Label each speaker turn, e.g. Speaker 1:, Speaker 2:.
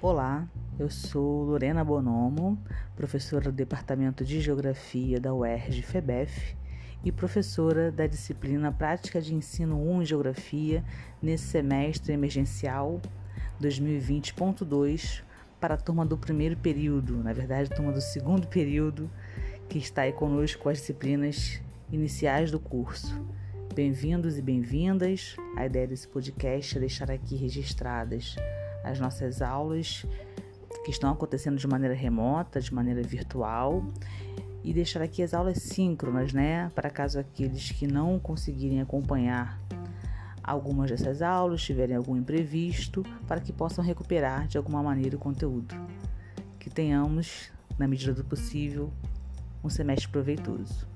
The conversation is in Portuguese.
Speaker 1: Olá, eu sou Lorena Bonomo, professora do Departamento de Geografia da UERJ FEBEF e professora da disciplina Prática de Ensino 1 em Geografia nesse semestre emergencial 2020.2 para a turma do primeiro período, na verdade, turma do segundo período, que está aí conosco com as disciplinas iniciais do curso. Bem-vindos e bem-vindas. A ideia desse podcast é deixar aqui registradas as nossas aulas que estão acontecendo de maneira remota, de maneira virtual, e deixar aqui as aulas síncronas, né? Para caso aqueles que não conseguirem acompanhar algumas dessas aulas, tiverem algum imprevisto, para que possam recuperar de alguma maneira o conteúdo. Que tenhamos, na medida do possível, um semestre proveitoso.